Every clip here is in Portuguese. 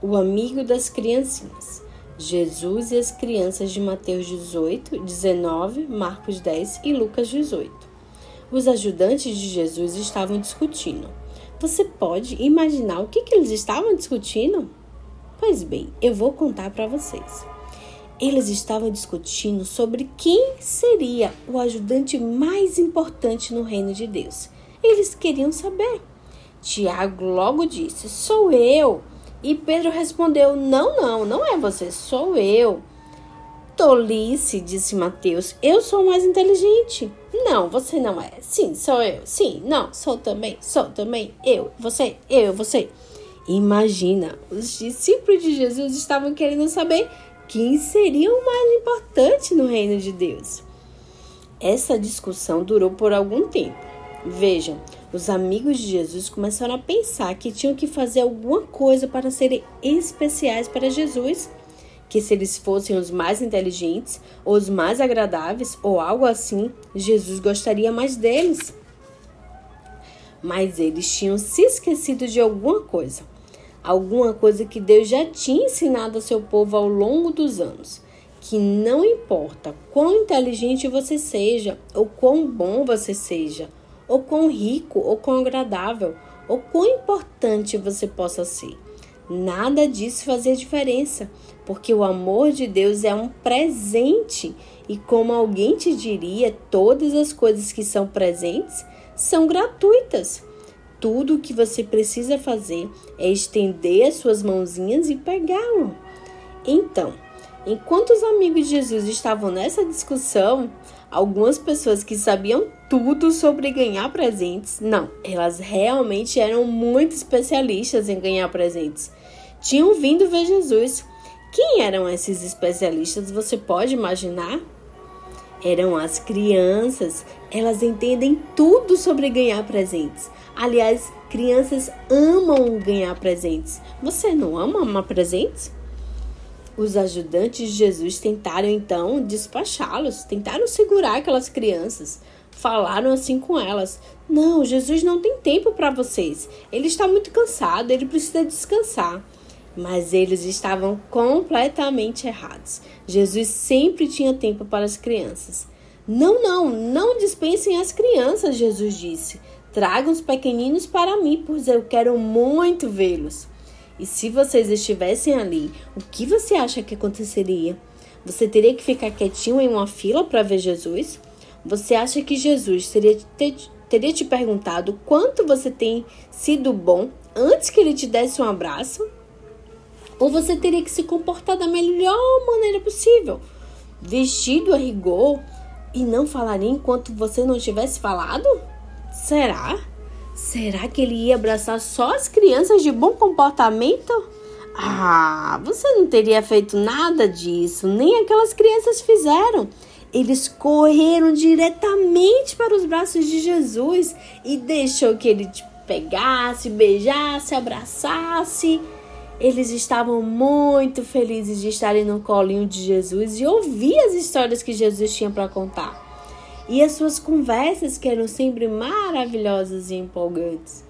O amigo das criancinhas. Jesus e as crianças de Mateus 18, 19, Marcos 10 e Lucas 18. Os ajudantes de Jesus estavam discutindo. Você pode imaginar o que, que eles estavam discutindo? Pois bem, eu vou contar para vocês. Eles estavam discutindo sobre quem seria o ajudante mais importante no reino de Deus. Eles queriam saber. Tiago logo disse: Sou eu. E Pedro respondeu: Não, não, não é você, sou eu. Tolice, disse Mateus, eu sou mais inteligente. Não, você não é. Sim, sou eu. Sim, não, sou também, sou também. Eu, você, eu, você. Imagina, os discípulos de Jesus estavam querendo saber quem seria o mais importante no reino de Deus. Essa discussão durou por algum tempo. Vejam, os amigos de Jesus começaram a pensar que tinham que fazer alguma coisa para serem especiais para Jesus, que se eles fossem os mais inteligentes, ou os mais agradáveis, ou algo assim, Jesus gostaria mais deles. Mas eles tinham se esquecido de alguma coisa, alguma coisa que Deus já tinha ensinado ao seu povo ao longo dos anos. Que não importa quão inteligente você seja ou quão bom você seja, ou quão rico ou quão agradável, ou quão importante você possa ser. Nada disso fazia diferença, porque o amor de Deus é um presente e, como alguém te diria, todas as coisas que são presentes são gratuitas. Tudo o que você precisa fazer é estender as suas mãozinhas e pegá-lo. Então, enquanto os amigos de Jesus estavam nessa discussão, algumas pessoas que sabiam tudo sobre ganhar presentes, não, elas realmente eram muito especialistas em ganhar presentes. Tinham vindo ver Jesus. Quem eram esses especialistas? Você pode imaginar? Eram as crianças. Elas entendem tudo sobre ganhar presentes. Aliás, crianças amam ganhar presentes. Você não ama amar presentes? Os ajudantes de Jesus tentaram então despachá-los, tentaram segurar aquelas crianças. Falaram assim com elas: Não, Jesus não tem tempo para vocês. Ele está muito cansado, ele precisa descansar. Mas eles estavam completamente errados. Jesus sempre tinha tempo para as crianças. Não, não, não dispensem as crianças, Jesus disse. Tragam os pequeninos para mim, pois eu quero muito vê-los. E se vocês estivessem ali, o que você acha que aconteceria? Você teria que ficar quietinho em uma fila para ver Jesus? Você acha que Jesus teria, ter, teria te perguntado quanto você tem sido bom antes que ele te desse um abraço? Ou você teria que se comportar da melhor maneira possível, vestido a rigor e não falaria enquanto você não tivesse falado? Será? Será que ele ia abraçar só as crianças de bom comportamento? Ah, você não teria feito nada disso, nem aquelas crianças fizeram. Eles correram diretamente para os braços de Jesus e deixou que ele te pegasse, beijasse, abraçasse. Eles estavam muito felizes de estarem no colinho de Jesus e ouvir as histórias que Jesus tinha para contar e as suas conversas que eram sempre maravilhosas e empolgantes.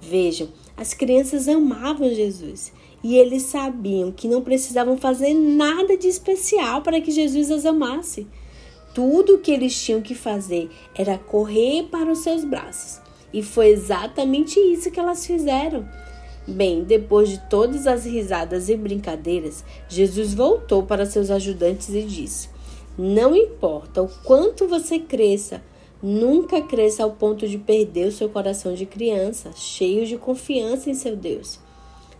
Vejam, as crianças amavam Jesus e eles sabiam que não precisavam fazer nada de especial para que Jesus as amasse. Tudo o que eles tinham que fazer era correr para os seus braços. E foi exatamente isso que elas fizeram. Bem, depois de todas as risadas e brincadeiras, Jesus voltou para seus ajudantes e disse: não importa o quanto você cresça, nunca cresça ao ponto de perder o seu coração de criança, cheio de confiança em seu Deus.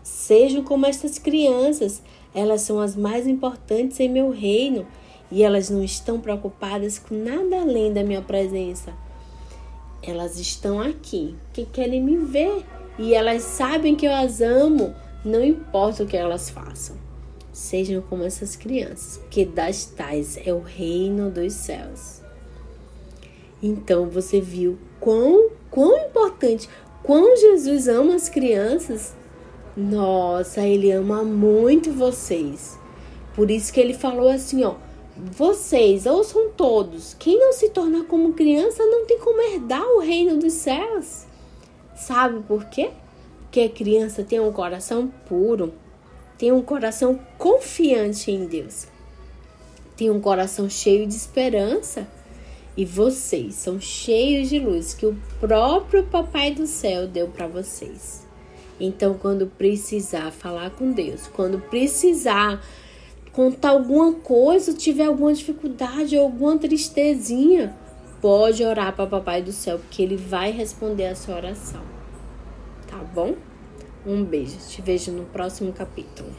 Sejam como estas crianças, elas são as mais importantes em meu reino e elas não estão preocupadas com nada além da minha presença. Elas estão aqui, que querem me ver e elas sabem que eu as amo, não importa o que elas façam. Sejam como essas crianças, porque das tais é o reino dos céus. Então você viu quão, quão importante, quão Jesus ama as crianças. Nossa, ele ama muito vocês. Por isso que ele falou assim, ó, vocês ouçam todos. Quem não se tornar como criança não tem como herdar o reino dos céus. Sabe por quê? Porque a criança tem um coração puro Tenha um coração confiante em Deus. Tenha um coração cheio de esperança. E vocês são cheios de luz que o próprio Papai do Céu deu para vocês. Então, quando precisar falar com Deus, quando precisar contar alguma coisa, tiver alguma dificuldade ou alguma tristezinha, pode orar para Papai do Céu, porque ele vai responder a sua oração. Tá bom? Um beijo. Te vejo no próximo capítulo.